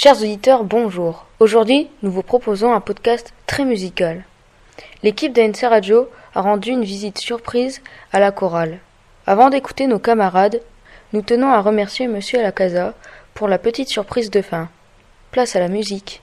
Chers auditeurs, bonjour. Aujourd'hui, nous vous proposons un podcast très musical. L'équipe d'ANC Radio a rendu une visite surprise à la chorale. Avant d'écouter nos camarades, nous tenons à remercier Monsieur Alacasa pour la petite surprise de fin. Place à la musique.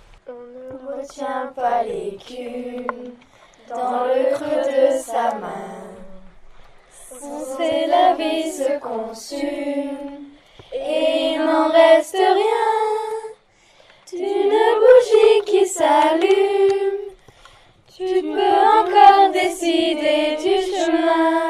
Tu peux encore décider du chemin.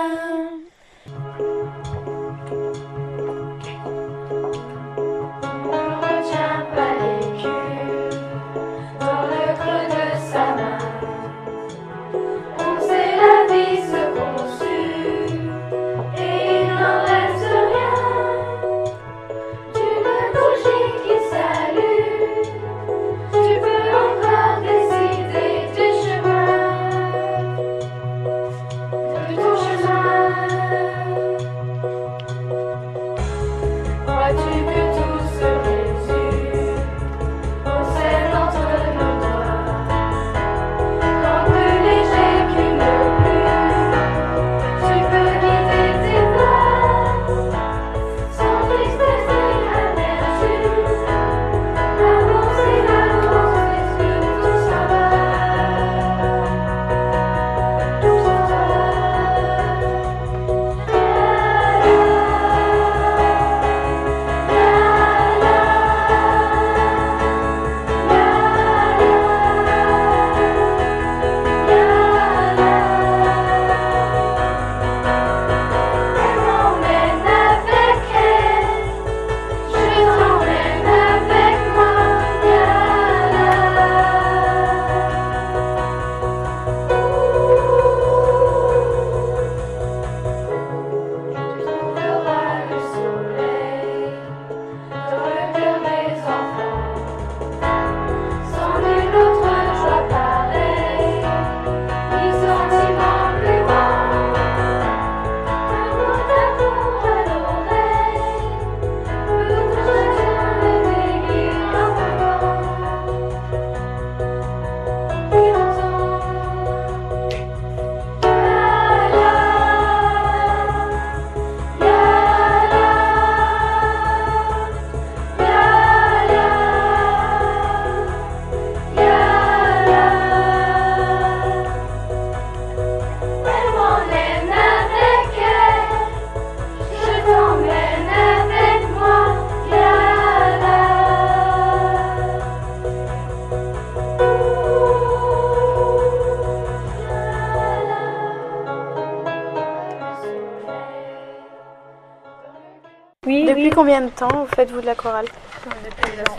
Depuis combien de temps vous faites-vous de la chorale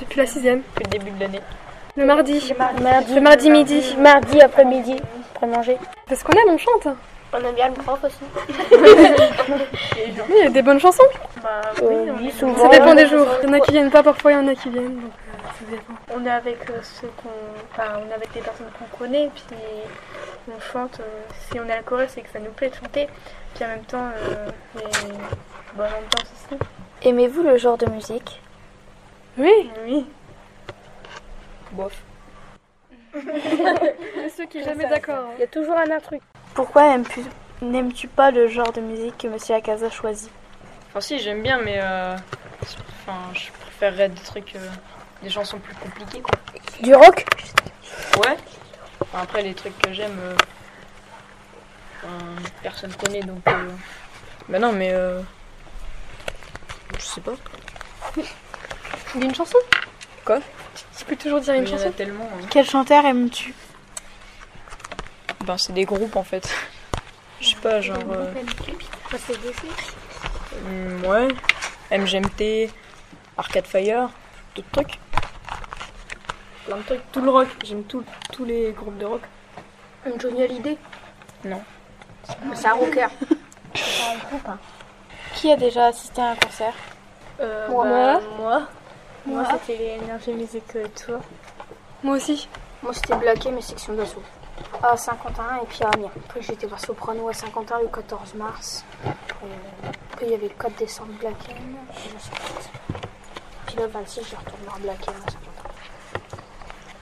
Depuis la sixième. Depuis le début de l'année. Le mardi. Mardi, Le mardi midi. Mardi après-midi, après manger. Parce qu'on aime, on chante. On aime bien le prof aussi. Oui, il y a des bonnes chansons. Bah, Euh, oui, Ça souvent. dépend des jours. Il y en a qui viennent pas, parfois il y en a qui viennent. Donc euh, ça dépend. on est avec euh, ceux qu'on. Enfin, on est avec les personnes qu'on connaît, puis on chante. euh, si on est à la chorale, c'est que ça nous plaît de chanter. Puis en même temps, euh, il y a une bonne ambiance aussi. Aimez-vous le genre de musique? Oui. Oui. Bof. Ceux qui jamais d'accord. Il y a toujours un truc. Pourquoi aimes-tu- n'aimes-tu pas le genre de musique que Monsieur Akaza choisit? Enfin si j'aime bien mais euh, enfin je préférerais des trucs euh, des chansons plus compliquées quoi. Du rock? Ouais. Enfin, après les trucs que j'aime euh, enfin, personne connaît donc euh, bah non mais euh, je sais pas. Il y a une chanson Quoi? Tu peux toujours dire une chanson tellement. hein. Quel chanteur aimes-tu? Ben c'est des groupes en fait. Je sais pas genre euh, hum, ouais MGMT, Arcade Fire, d'autres trucs. Plein de trucs, tout le rock. J'aime tout- tous les groupes de rock. Johnny Hallyday? Non. C'est un rocker. Qui a déjà assisté à un concert Euh, Moi. bah, moi. Moi, c'était les Energy Music euh, Tour. Moi aussi. Moi, c'était Blaquet, mes sections d'assaut. À Saint-Quentin et puis à Amiens. Après, j'étais voir Soprano à Saint-Quentin le 14 mars. Après, après, il y avait le 4 décembre 50. Puis le 26, je retourne voir Blaquet à Saint-Quentin.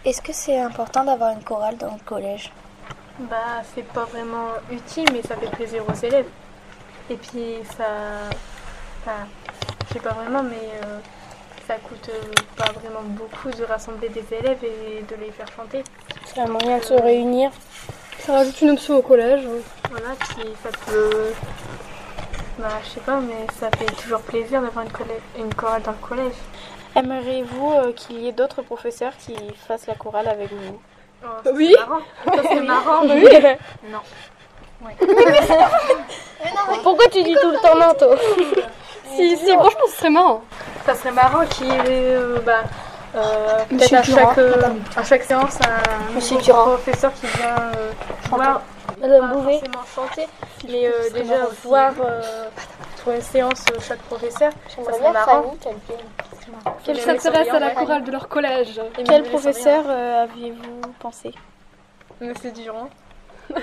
Est-ce que c'est important d'avoir une chorale dans le collège? Bah, c'est pas vraiment utile, mais ça fait plaisir aux élèves. Et puis, ça. Enfin, je sais pas vraiment, mais euh, ça coûte euh, pas vraiment beaucoup de rassembler des élèves et de les faire chanter. C'est un moyen de se réunir. Ça rajoute une option au collège. Voilà, puis ça peut. Bah, je sais pas, mais ça fait toujours plaisir d'avoir une, une chorale dans le collège. Aimeriez-vous euh, qu'il y ait d'autres professeurs qui fassent la chorale avec vous? Oh, Oui. serait marrant. Ça serait marrant, mais. Non. Pourquoi tu dis tout le temps non, toi Si, si, franchement, ce serait marrant. Ça serait marrant qu'il y ait euh, bah, euh, peut-être Monsieur à Durand, chaque, euh, à chaque séance un Monsieur nouveau Durand. professeur qui vient euh, voir, Madame pas Bouvet. forcément chanter, mais euh, déjà voir euh, sur une séance euh, chaque professeur. Ça J'aimerais serait bien marrant. Fanny qu'elle vienne. À la chorale de leur collège. Quel professeur euh, aviez-vous pensé? Monsieur Durand.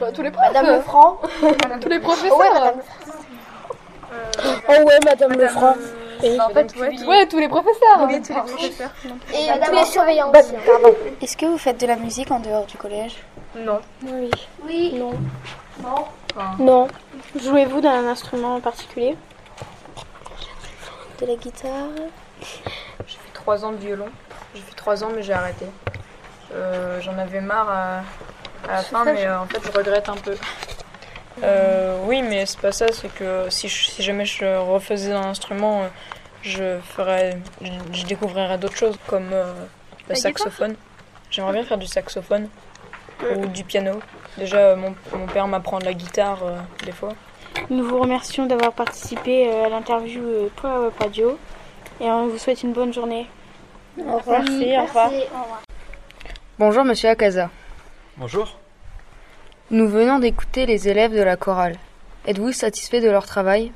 Bah, tous les profs. Madame Lefranc. Tous les professeurs. Ouais, Madame Euh, Oh ouais, Madame Lefranc. euh, en fait, ouais, tous- Ouais, tous les professeurs. oui, tous les professeurs. Et tous les surveillants aussi. Pardon. Est-ce que vous faites de la musique en dehors du collège? Non. Oui. Oui. Non. Non. Non. Jouez-vous d'un instrument en particulier? De la guitare? J'ai fait trois ans de violon. J'ai fait trois ans, mais j'ai arrêté. Euh, J'en avais marre à, à la fin, mais euh, en fait, je regrette un peu. Euh, oui, mais c'est pas ça. C'est que si, je- si jamais je refaisais un instrument, je ferais, je, je découvrirais d'autres choses comme euh, le saxophone. J'aimerais bien faire du saxophone ou du piano. Déjà, mon, mon père m'apprend de la guitare euh, des fois. Nous vous remercions d'avoir participé à l'interview pour la web radio et on vous souhaite une bonne journée. Au revoir. Merci, au revoir. Merci, au revoir. Bonjour Monsieur Akaza. Bonjour. Nous venons d'écouter les élèves de la chorale. Êtes-vous satisfait de leur travail?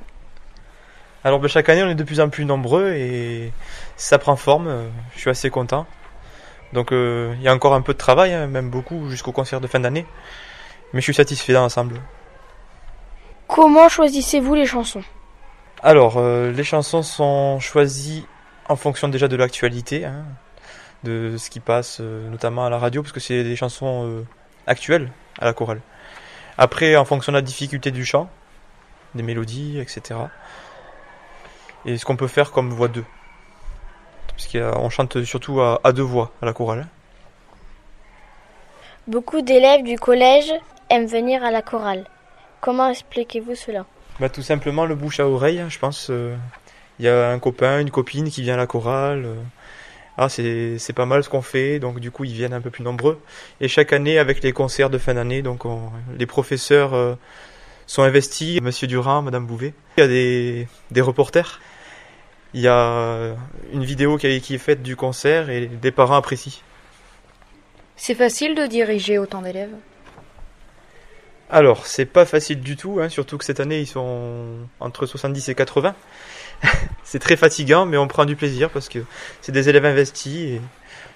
Alors ben, chaque année on est de plus en plus nombreux et ça prend forme, euh, je suis assez content. Donc euh, il y a encore un peu de travail, hein, même beaucoup jusqu'au concert de fin d'année. Mais je suis satisfait dans l'ensemble. Comment choisissez-vous les chansons? Alors euh, les chansons sont choisies en fonction déjà de l'actualité, hein, de ce qui passe euh, notamment à la radio, parce que c'est des chansons euh, actuelles à la chorale. Après en fonction de la difficulté du chant, des mélodies, etc. Et ce qu'on peut faire comme voix 2. Parce qu'on chante surtout à, à deux voix à la chorale. Beaucoup d'élèves du collège aiment venir à la chorale. Comment expliquez-vous cela? Bah, tout simplement le bouche à oreille, je pense. euh, Il y a un copain, une copine qui vient à la chorale. euh, ah, c'est pas mal ce qu'on fait, donc du coup ils viennent un peu plus nombreux. Et chaque année, avec les concerts de fin d'année, donc on- les professeurs euh, sont investis, Monsieur Durand, Madame Bouvet. Il y a des, des reporters. Il y a une vidéo qui qui est faite du concert et des parents apprécient. C'est facile de diriger autant d'élèves? Alors, c'est pas facile du tout, hein, surtout que cette année ils sont entre 70 et 80. c'est très fatigant, mais on prend du plaisir parce que c'est des élèves investis et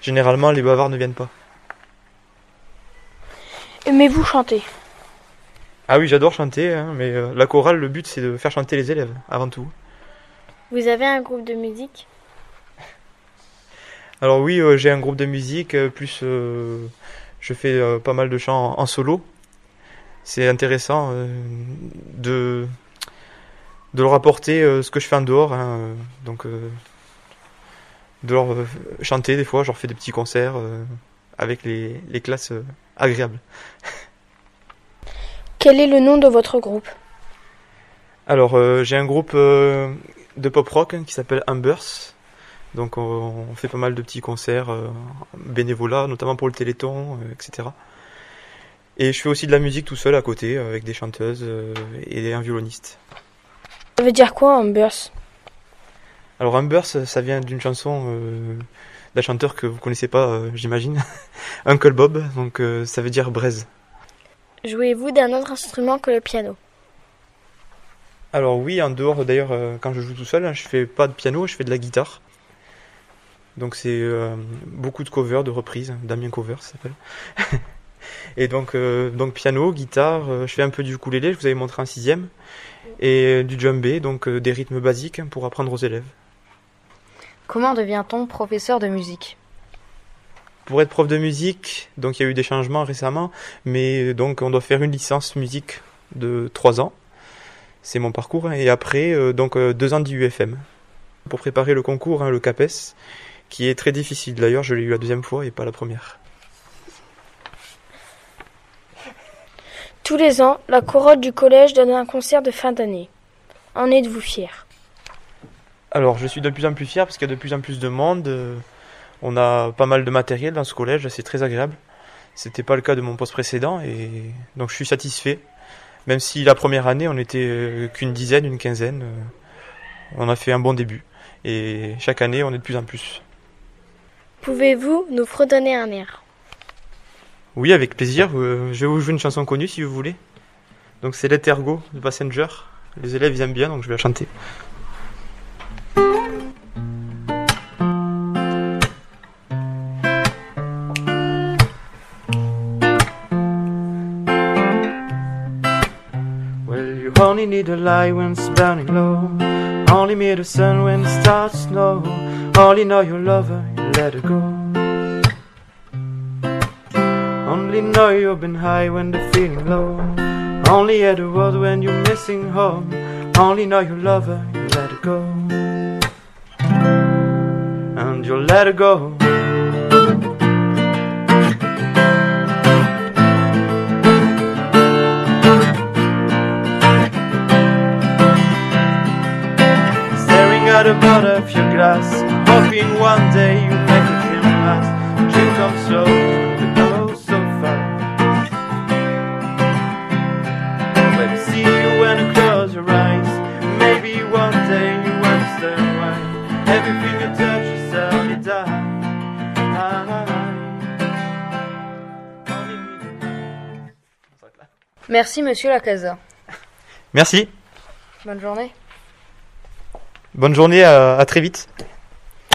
généralement les bavards ne viennent pas. Aimez-vous chanter Ah oui, j'adore chanter, hein, mais euh, la chorale, le but c'est de faire chanter les élèves avant tout. Vous avez un groupe de musique? Alors oui, euh, j'ai un groupe de musique, euh, plus euh, je fais pas mal de chants en, en solo. C'est intéressant euh, de de leur apporter euh, ce que je fais en dehors, hein, euh, donc de leur chanter des fois, je leur fais des petits concerts avec les, les classes agréables. Quel est le nom de votre groupe? Alors euh, j'ai un groupe euh, de pop rock hein, qui s'appelle Ambers. Donc on, on fait pas mal de petits concerts euh, bénévolat, notamment pour le Téléthon, etc. Et je fais aussi de la musique tout seul à côté euh, avec des chanteuses euh, et un violoniste. Ça veut dire quoi, Ambers Alors Ambers, ça vient d'une chanson euh, d'un chanteur que vous connaissez pas, euh, j'imagine, Uncle Bob. Donc euh, ça veut dire braise. Jouez-vous d'un autre instrument que le piano? Alors oui, en dehors d'ailleurs, quand je joue tout seul, hein, je fais pas de piano, je fais de la guitare. Donc c'est beaucoup de covers, de reprises, Damien Cover ça s'appelle. et donc euh, donc piano, guitare, euh, je fais un peu du ukulélé, je vous avais montré en sixième, et euh, du djembé, donc des rythmes basiques pour apprendre aux élèves. Comment devient-on professeur de musique? Pour être prof de musique, donc il y a eu des changements récemment, mais donc on doit faire une licence musique de 3 ans. C'est mon parcours. hein. Et après, euh, donc euh, deux ans d'IUFM. Pour préparer le concours, hein, le CAPES, qui est très difficile. D'ailleurs, je l'ai eu la deuxième fois et pas la première. Tous les ans, la chorale du collège donne un concert de fin d'année. En êtes-vous fier? Alors, je suis de plus en plus fier parce qu'il y a de plus en plus de monde. euh, On a pas mal de matériel dans ce collège, c'est très agréable. C'était pas le cas de mon poste précédent et donc je suis satisfait. Même si la première année, on était euh, qu'une dizaine, une quinzaine, euh, on a fait un bon début. Et chaque année, on est de plus en plus. Pouvez-vous nous fredonner un air? Oui, avec plaisir. euh, Je vais vous jouer une chanson connue si vous voulez. Donc c'est Let Her Go de Passenger. Les élèves ils aiment bien, donc je vais la chanter. Well, you only need a light when it's burning low. Only meet the sun when it starts snow. Only know you love you let her go. Only know you've been high when the feeling low. Only hear the word when you're missing home. Only know you love her, you let her go. And you'll let her go. Staring at the bottom of your glass, hoping one day you make a dream last. Dream come slow, Merci, monsieur Lacasa. Merci. Bonne journée. Bonne journée, à, à très vite.